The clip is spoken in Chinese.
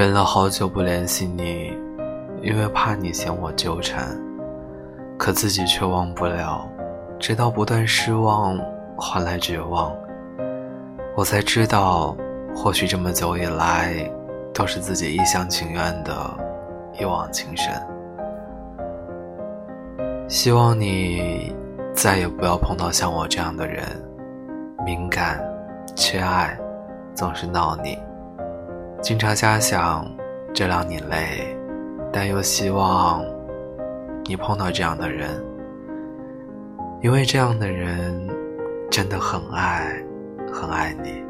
忍了好久不联系你，因为怕你嫌我纠缠，可自己却忘不了，直到不断失望换来绝望，我才知道，或许这么久以来，都是自己一厢情愿的一往情深。希望你再也不要碰到像我这样的人，敏感、缺爱，总是闹你。经常瞎想，这让你累，但又希望你碰到这样的人，因为这样的人真的很爱，很爱你。